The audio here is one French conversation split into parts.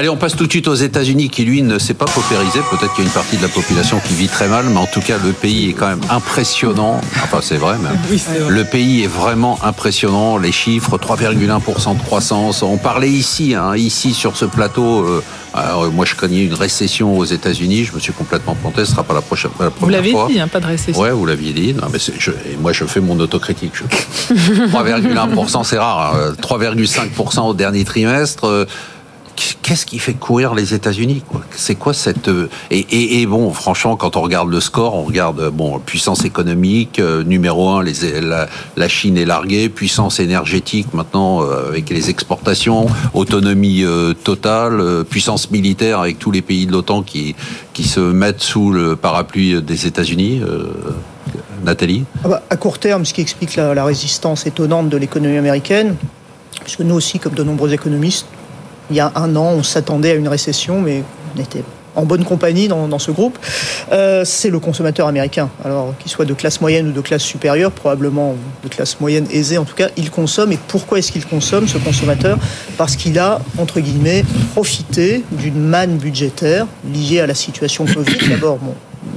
Allez, on passe tout de suite aux États-Unis qui, lui, ne s'est pas paupérisé. Peut-être qu'il y a une partie de la population qui vit très mal, mais en tout cas, le pays est quand même impressionnant. Enfin, c'est vrai même. Le pays est vraiment impressionnant. Les chiffres, 3,1% de croissance. On parlait ici, hein, ici sur ce plateau. Euh, alors, moi, je craignais une récession aux États-Unis. Je me suis complètement planté. Ce sera pas la prochaine. La vous l'avez dit, hein, pas de récession. Ouais, vous l'aviez dit. Non, mais je, et moi, je fais mon autocritique. 3,1%, c'est rare. 3,5% hein. au dernier trimestre. Euh, qu'est-ce qui fait courir les États-Unis C'est quoi cette euh, et, bon, franchement, quand on regarde le score, on regarde bon puissance économique euh, numéro un, la, Chine est larguée, puissance énergétique maintenant euh, avec les exportations, autonomie totale, puissance militaire avec tous les pays de l'OTAN qui qui se mettent sous le parapluie des États-Unis. Nathalie? Ah bah, À court terme, ce qui explique la, la résistance étonnante de l'économie américaine, puisque nous aussi, comme de nombreux économistes, il y a un an, on s'attendait à une récession, mais on était en bonne compagnie dans, ce groupe, euh, c'est le consommateur américain. Alors qu'il soit de classe moyenne ou de classe supérieure, probablement de classe moyenne aisée en tout cas, il consomme. Et pourquoi est-ce qu'il consomme ce consommateur? Parce qu'il a, entre guillemets, profité d'une manne budgétaire liée à la situation Covid. D'abord, bon,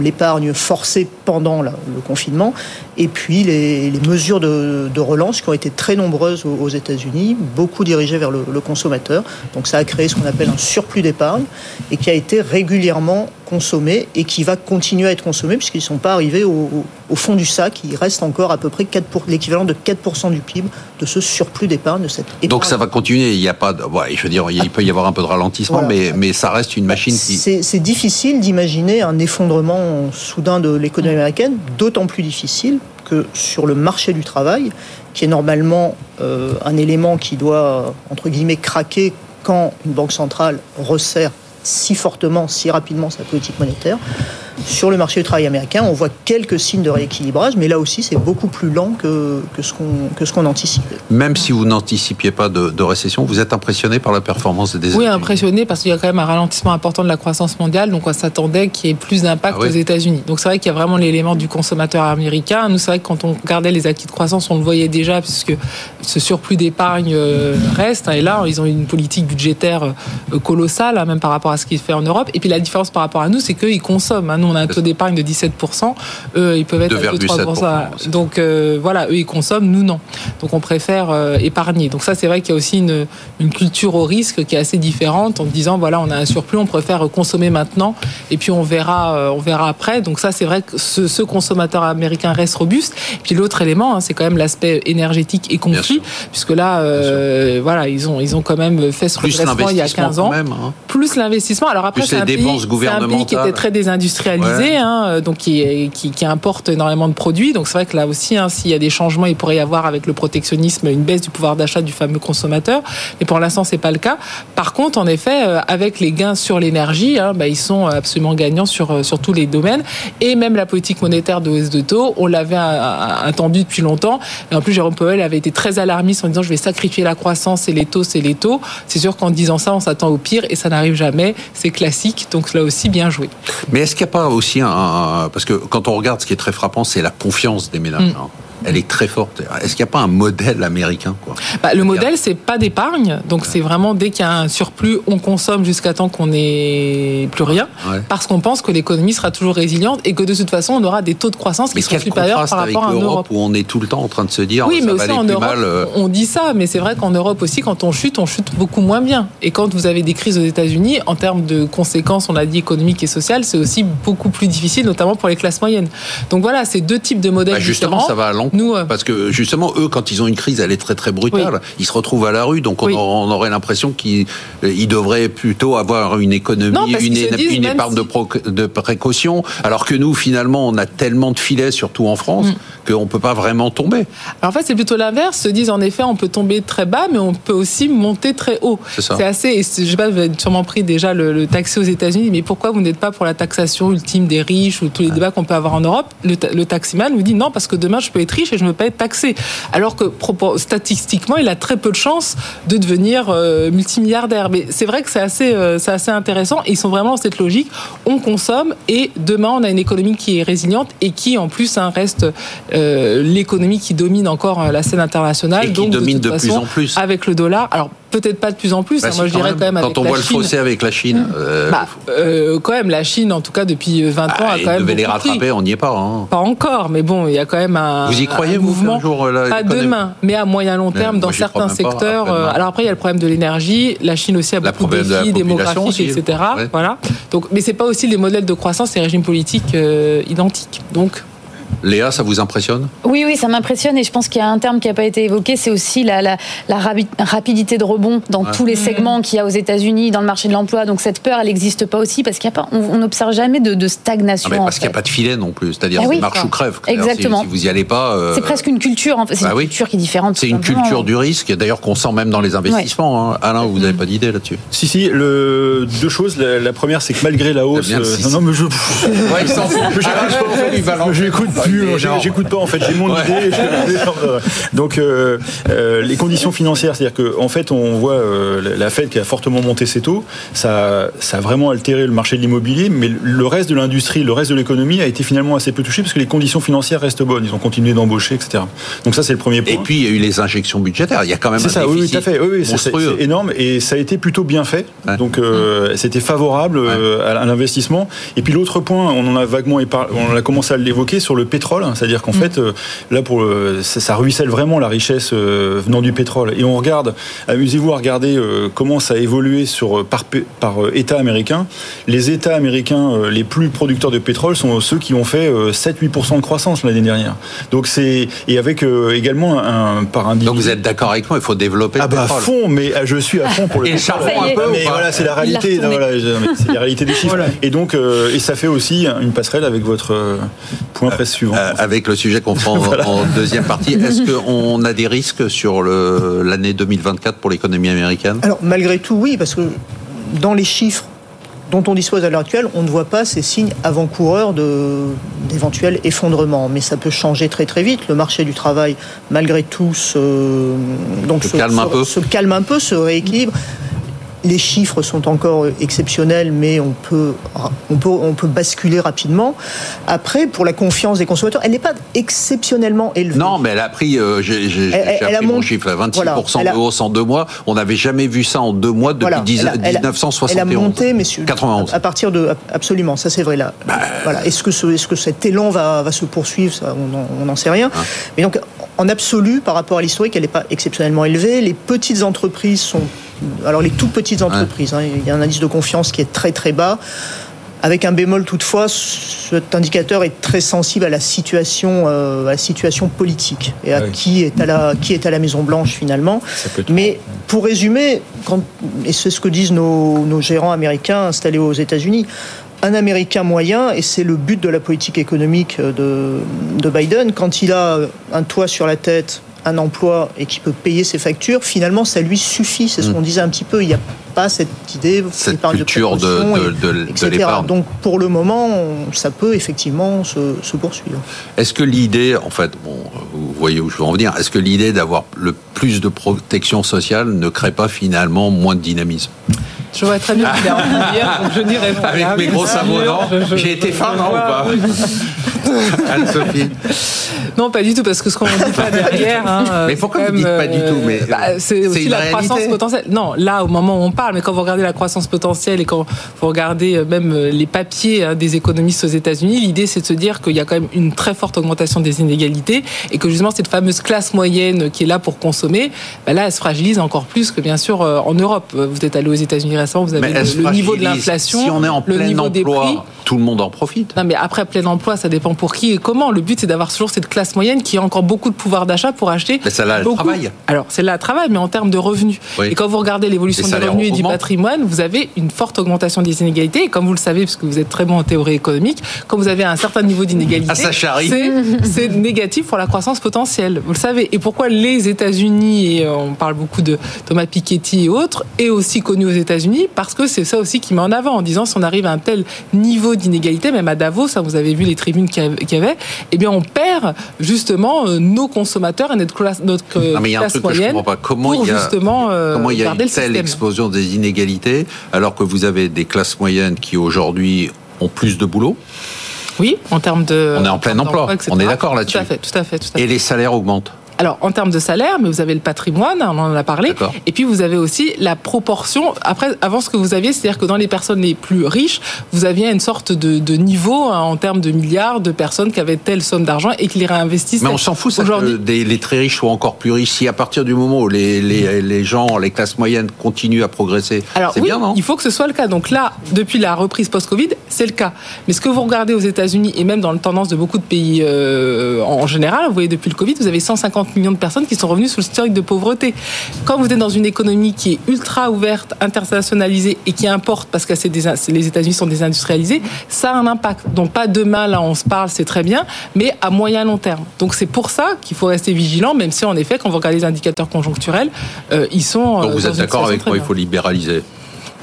l'épargne forcée pendant le confinement, et puis les, mesures de, relance qui ont été très nombreuses aux, États-Unis, beaucoup dirigées vers le, consommateur. Donc ça a créé ce qu'on appelle un surplus d'épargne, et qui a été régulièrement consommé, et qui va continuer à être consommé, puisqu'ils ne sont pas arrivés au, fond du sac. Il reste encore à peu près l'équivalent de 4% du PIB de ce surplus d'épargne, de cette épargne. Donc ça va continuer, il n'y a pas de... je veux dire, il peut y avoir un peu de ralentissement, mais, mais ça reste une machine qui... C'est difficile d'imaginer un effondrement soudain de l'économie américaine, d'autant plus difficile que sur le marché du travail, qui est normalement euh, un élément qui doit, entre guillemets, craquer quand une banque centrale resserre si fortement, si rapidement sa politique monétaire, sur le marché du travail américain, on voit quelques signes de rééquilibrage, mais là aussi, c'est beaucoup plus lent que, que ce qu'on qu'on anticipait. Même si vous n'anticipiez pas de, récession, vous êtes impressionné par la performance des États-Unis Oui, impressionné parce qu'il y a quand même un ralentissement important de la croissance mondiale, donc on s'attendait qu'il y ait plus d'impact ah aux États-Unis. Donc c'est vrai qu'il y a vraiment l'élément du consommateur américain. Nous, c'est vrai que quand on regardait les acquis de croissance, on le voyait déjà, puisque ce surplus d'épargne euh, reste. Et là, ils ont une politique budgétaire euh, colossale, hein, même par rapport à ce qu'il fait en Europe. Et puis la différence par rapport à nous, c'est qu'ils consomment. Hein on a un taux d'épargne de 17%. Eux, ils peuvent être à 3%. Donc euh, voilà, eux, ils consomment, nous, non. Donc on préfère euh, épargner. Donc ça, c'est vrai qu'il y a aussi une, culture au risque qui est assez différente en disant, voilà, on a un surplus, on préfère consommer maintenant et puis on verra, euh, on verra après. Donc ça, c'est vrai que ce, consommateur américain reste robuste. Et puis l'autre élément, hein, c'est quand même l'aspect énergétique et conflit, puisque là, voilà, ils ont, ils ont quand même fait ce redressement il y a 15 ans. Hein. Plus l'investissement. Alors après, c'est un, pays, un pays qui était très désindustrialisé Hein, donc qui, qui, importe énormément de produits. Donc c'est vrai que là aussi, hein, s'il y a des changements, il pourrait y avoir avec le protectionnisme une baisse du pouvoir d'achat du fameux consommateur. Mais pour l'instant, c'est pas le cas. Par contre, en effet, euh, avec les gains sur l'énergie, hein, bah, ils sont absolument gagnants sur, euh, sur tous les domaines. Et même la politique monétaire de hausse de taux, on l'avait euh, attendu depuis longtemps. Et en plus, Jérôme Powell avait été très alarmiste en disant je vais sacrifier la croissance et les taux, c'est les taux. C'est sûr qu'en disant ça, on s'attend au pire et ça n'arrive jamais. C'est classique. Donc là aussi, bien joué. Mais est-ce qu'il n'y a pas aussi un, parce que quand on regarde, ce qui est très frappant, c'est la confiance des ménages. Elle est très forte. Est-ce qu'il n'y a pas un modèle américain quoi bah, Le modèle, c'est pas d'épargne. Donc, c'est vraiment dès qu'il y a un surplus, on consomme jusqu'à temps qu'on n'ait plus rien. Parce qu'on pense que l'économie sera toujours résiliente et que de toute façon, on aura des taux de croissance qui seront supérieurs par rapport à l'Europe. Où on est tout le temps en train de se dire oui, mais aussi en Europe, euh. on dit ça, mais c'est vrai qu'en Europe aussi, quand on chute, on chute beaucoup moins bien. Et quand vous avez des crises aux États-Unis, en termes de conséquences, on a dit économiques et sociales, c'est aussi beaucoup plus difficile, notamment pour les classes moyennes. Donc voilà, c'est deux types de modèles bah, justement, différents. ça va à Nous, euh, parce que justement, eux, quand ils ont une crise, elle est très très brutale. Ils se retrouvent à la rue, donc on, aurait l'impression qu'ils devraient plutôt avoir une économie, une, épargne de, précaution, alors que nous, finalement, on a tellement de filets, surtout en France, mm. qu'on ne peut pas vraiment tomber. Alors en fait, c'est plutôt l'inverse. Se disent en effet, on peut tomber très bas, mais on peut aussi monter très haut. C'est assez. Je sais pas, vous avez sûrement pris déjà le, taxi aux États-Unis, mais pourquoi vous n'êtes pas pour la taxation ultime des riches ou tous les débats qu'on peut avoir en Europe? Le, le taximan vous dit non, parce que demain je peux être et je pas être taxé. Alors que statistiquement, il a très peu de chances de devenir euh, multimilliardaire. Mais c'est vrai que c'est assez, euh, c'est assez intéressant. Et ils sont vraiment dans cette logique. On consomme et demain, on a une économie qui est résiliente et qui, en plus, hein, reste euh, l'économie qui domine encore la scène internationale. Et qui domine de, plus en plus. Avec le dollar. Alors, peut-être pas de plus en plus. Bah, hein. Moi, je dirais quand même Quand on voit le fossé avec la Chine. Euh, bah, euh, quand même, la Chine, en tout cas, depuis 20 bah, ans, a quand même. devait les rattraper, on n'y est pas. Hein. Pas encore, mais bon, il y a quand même un. Vous y croyez, vous, mouvement jour, là, Pas demain, mais à moyen long terme, dans certains secteurs. Euh, alors après, il y a le problème de l'énergie. La Chine aussi a beaucoup de défis démographiques, etc. Voilà. Donc, mais c'est pas aussi les modèles de croissance et régimes politiques identiques. Donc, Léa, ça vous impressionne? Oui, oui, ça m'impressionne et je pense qu'il y a un terme qui n'a pas été évoqué, c'est aussi la, la, rapidité de rebond dans tous les segments qu'il y a aux États-Unis, dans le marché de l'emploi. Donc cette peur, elle n'existe pas aussi parce qu'on n'observe jamais de, stagnation. Ah, parce qu'il n'y a pas de filet non plus, c'est-à-dire ah, marche ou crève. Exactement. Si, vous n'y allez pas. Euh, c'est presque une culture, c'est une bah culture qui est différente. C'est une culture du risque, d'ailleurs qu'on sent même dans les investissements. Hein. Alain, vous n'avez pas d'idée là-dessus? Si, si, le... deux choses. La, première, c'est que malgré la hausse. Euh, non, non, mais je. ouais, il s'en fout. Je n'écoute plus j'écoute pas en fait, j'ai mon idée. Donc euh, euh, les conditions financières, c'est-à-dire qu'en en fait on voit euh, la Fed qui a fortement monté ses taux, ça, ça a vraiment altéré le marché de l'immobilier, mais le reste de l'industrie, le reste de l'économie a été finalement assez peu touché parce que les conditions financières restent bonnes. Ils ont continué d'embaucher, etc. Donc ça c'est le premier point. Et puis il y a eu les injections budgétaires. Il y a quand même un ça, déficit oui, tout à fait. Oui, c'est énorme et ça a été plutôt bien fait. Donc c'était favorable à l'investissement. Et puis l'autre point, on en a vaguement on a commencé à l'évoquer sur le pétrole, c'est-à-dire qu'en mm. fait, euh, là, pour ça, ruisselle vraiment la richesse euh, venant du pétrole. Et on regarde, amusez-vous à regarder euh, comment ça a évolué sur, par, par État américain. Les États américains les plus producteurs de pétrole sont ceux qui ont fait 7-8% de croissance l'année dernière. Donc c'est et avec également un par un. Donc vous êtes d'accord avec moi, il faut développer. Ah bah à fond, mais je suis à fond pour le. et charbon un peu. Mais voilà, c'est la réalité. c'est la réalité des chiffres. Et donc et ça fait aussi une passerelle avec votre point presse suivant. avec le sujet qu'on prend en deuxième partie. Est-ce qu'on a des risques sur l'année 2024 pour l'économie américaine? Alors, malgré tout, oui, parce que dans les chiffres dont on dispose à l'heure actuelle, on ne voit pas ces signes avant-coureurs d'éventuels effondrements. Mais ça peut changer très très vite. Le marché du travail, malgré tout, se, donc se, calme, un peu. se calme un peu, se rééquilibre. Les chiffres sont encore exceptionnels, mais on peut, on peut, on peut basculer rapidement. Après, pour la confiance des consommateurs, elle n'est pas exceptionnellement élevée. Non, mais elle a pris, euh, j'ai appris mon chiffre, 26% de hausse en deux mois. On n'avait jamais vu ça en deux mois depuis 1971. Elle a monté, messieurs. 91. À, partir de, absolument, ça c'est vrai là. Bah, voilà. Est-ce que, ce, est -ce que cet élan va, va se poursuivre ça, On n'en sait rien. Hein. Mais donc, en absolu, par rapport à l'historique, elle n'est pas exceptionnellement élevée. Les petites entreprises sont alors les tout petites entreprises, hein, il y a un indice de confiance qui est très très bas. Avec un bémol toutefois, cet indicateur est très sensible à la situation, euh, à la situation politique et à ah qui est à la qui est à la Maison Blanche finalement. Mais pour résumer, et c'est ce que disent nos, nos gérants américains installés aux États-Unis, un Américain moyen, et c'est le but de la politique économique de, de Biden, quand il a un toit sur la tête, un emploi et qui peut payer ses factures, finalement, ça lui suffit. C'est ce mm. qu'on disait un petit peu. Il n'y a pas cette idée, cette culture de, de, de, Donc, pour le moment, ça peut effectivement se, se poursuivre. Est-ce que l'idée, en fait, bon, vous voyez où je veux en venir, est-ce que l'idée d'avoir le plus de protection sociale ne crée pas finalement moins de dynamisme? Je vois très bien qu'il a envie de dire, donc je n'irai pas. Avec mes gros sabots, non? J'ai été fin, non ou pas? Anne-Sophie Non, pas du tout, parce que ce qu'on ne dit pas derrière. Hein, mais pourquoi vous ne dites pas du tout mais bah, C'est aussi la croissance potentielle. Non, là, au moment où on parle, mais quand vous regardez la croissance potentielle et quand vous regardez euh, même euh, les papiers hein, des économistes aux États-Unis, l'idée c'est de se dire qu'il y a quand même une très forte augmentation des inégalités et que justement cette fameuse classe moyenne qui est là pour consommer, bah là, elle se fragilise encore plus que bien sûr euh, en Europe. Vous êtes allé aux États-Unis vous avez le, niveau de l'inflation, si on est en plein le niveau emploi, des prix. Tout le monde en profite. Non, mais après plein emploi, ça dépend pour qui et comment. Le but, c'est d'avoir toujours cette classe moyenne qui a encore beaucoup de pouvoir d'achat pour acheter. Mais ça là, le travail. Alors, c'est là le travail, mais en termes de revenus. Et quand vous regardez l'évolution des revenus et du patrimoine, vous avez une forte augmentation des inégalités. Et comme vous le savez, parce que vous êtes très bon en théorie économique, quand vous avez un certain niveau d'inégalité, ah, c'est négatif pour la croissance potentielle. Vous le savez. Et pourquoi les États-Unis, et on parle beaucoup de Thomas Piketty et autres, est aussi connu aux États-Unis? Parce que c'est ça aussi qui met en avant, en disant si on arrive à un tel niveau d'inégalité, même à Davos, ça vous avez vu les tribunes qu'il y avait, eh bien on perd justement euh, nos consommateurs et notre classe, notre non, mais il y a un truc moyenne que je comprends pas. Comment il y a, justement euh, comment il y a une telle explosion des inégalités alors que vous avez des classes moyennes qui aujourd'hui ont plus de boulot? Oui, en termes de. On est en plein emploi. On est d'accord là-dessus. Tout à fait, tout à fait, Et les salaires augmentent. Alors, en termes de salaire, mais vous avez le patrimoine, on en a parlé. Et puis, vous avez aussi la proportion. Après, avant ce que vous aviez, c'est-à-dire que dans les personnes les plus riches, vous aviez une sorte de, de niveau hein, en termes de milliards de personnes qui avaient telle somme d'argent et qui les réinvestissent. Mais on s'en fout, ça, que les très riches soient encore plus riches. Si à partir du moment où les, les, les gens, les classes moyennes continuent à progresser, c'est bien, non? Il faut que ce soit le cas. Donc là, depuis la reprise post-Covid, c'est le cas. Mais ce que vous regardez aux États-Unis et même dans la tendance de beaucoup de pays euh, en général, vous voyez depuis le Covid, vous avez 150 millions de personnes qui sont revenues sous le historique de pauvreté. Quand vous êtes dans une économie qui est ultra ouverte, internationalisée et qui importe parce que les États-Unis sont désindustrialisés, ça a un impact. Donc pas demain, là on se parle, c'est très bien, mais à moyen long terme. Donc c'est pour ça qu'il faut rester vigilant, même si en effet, quand vous regardez les indicateurs conjoncturels, euh, ils sont. Donc vous êtes d'accord avec moi, il faut libéraliser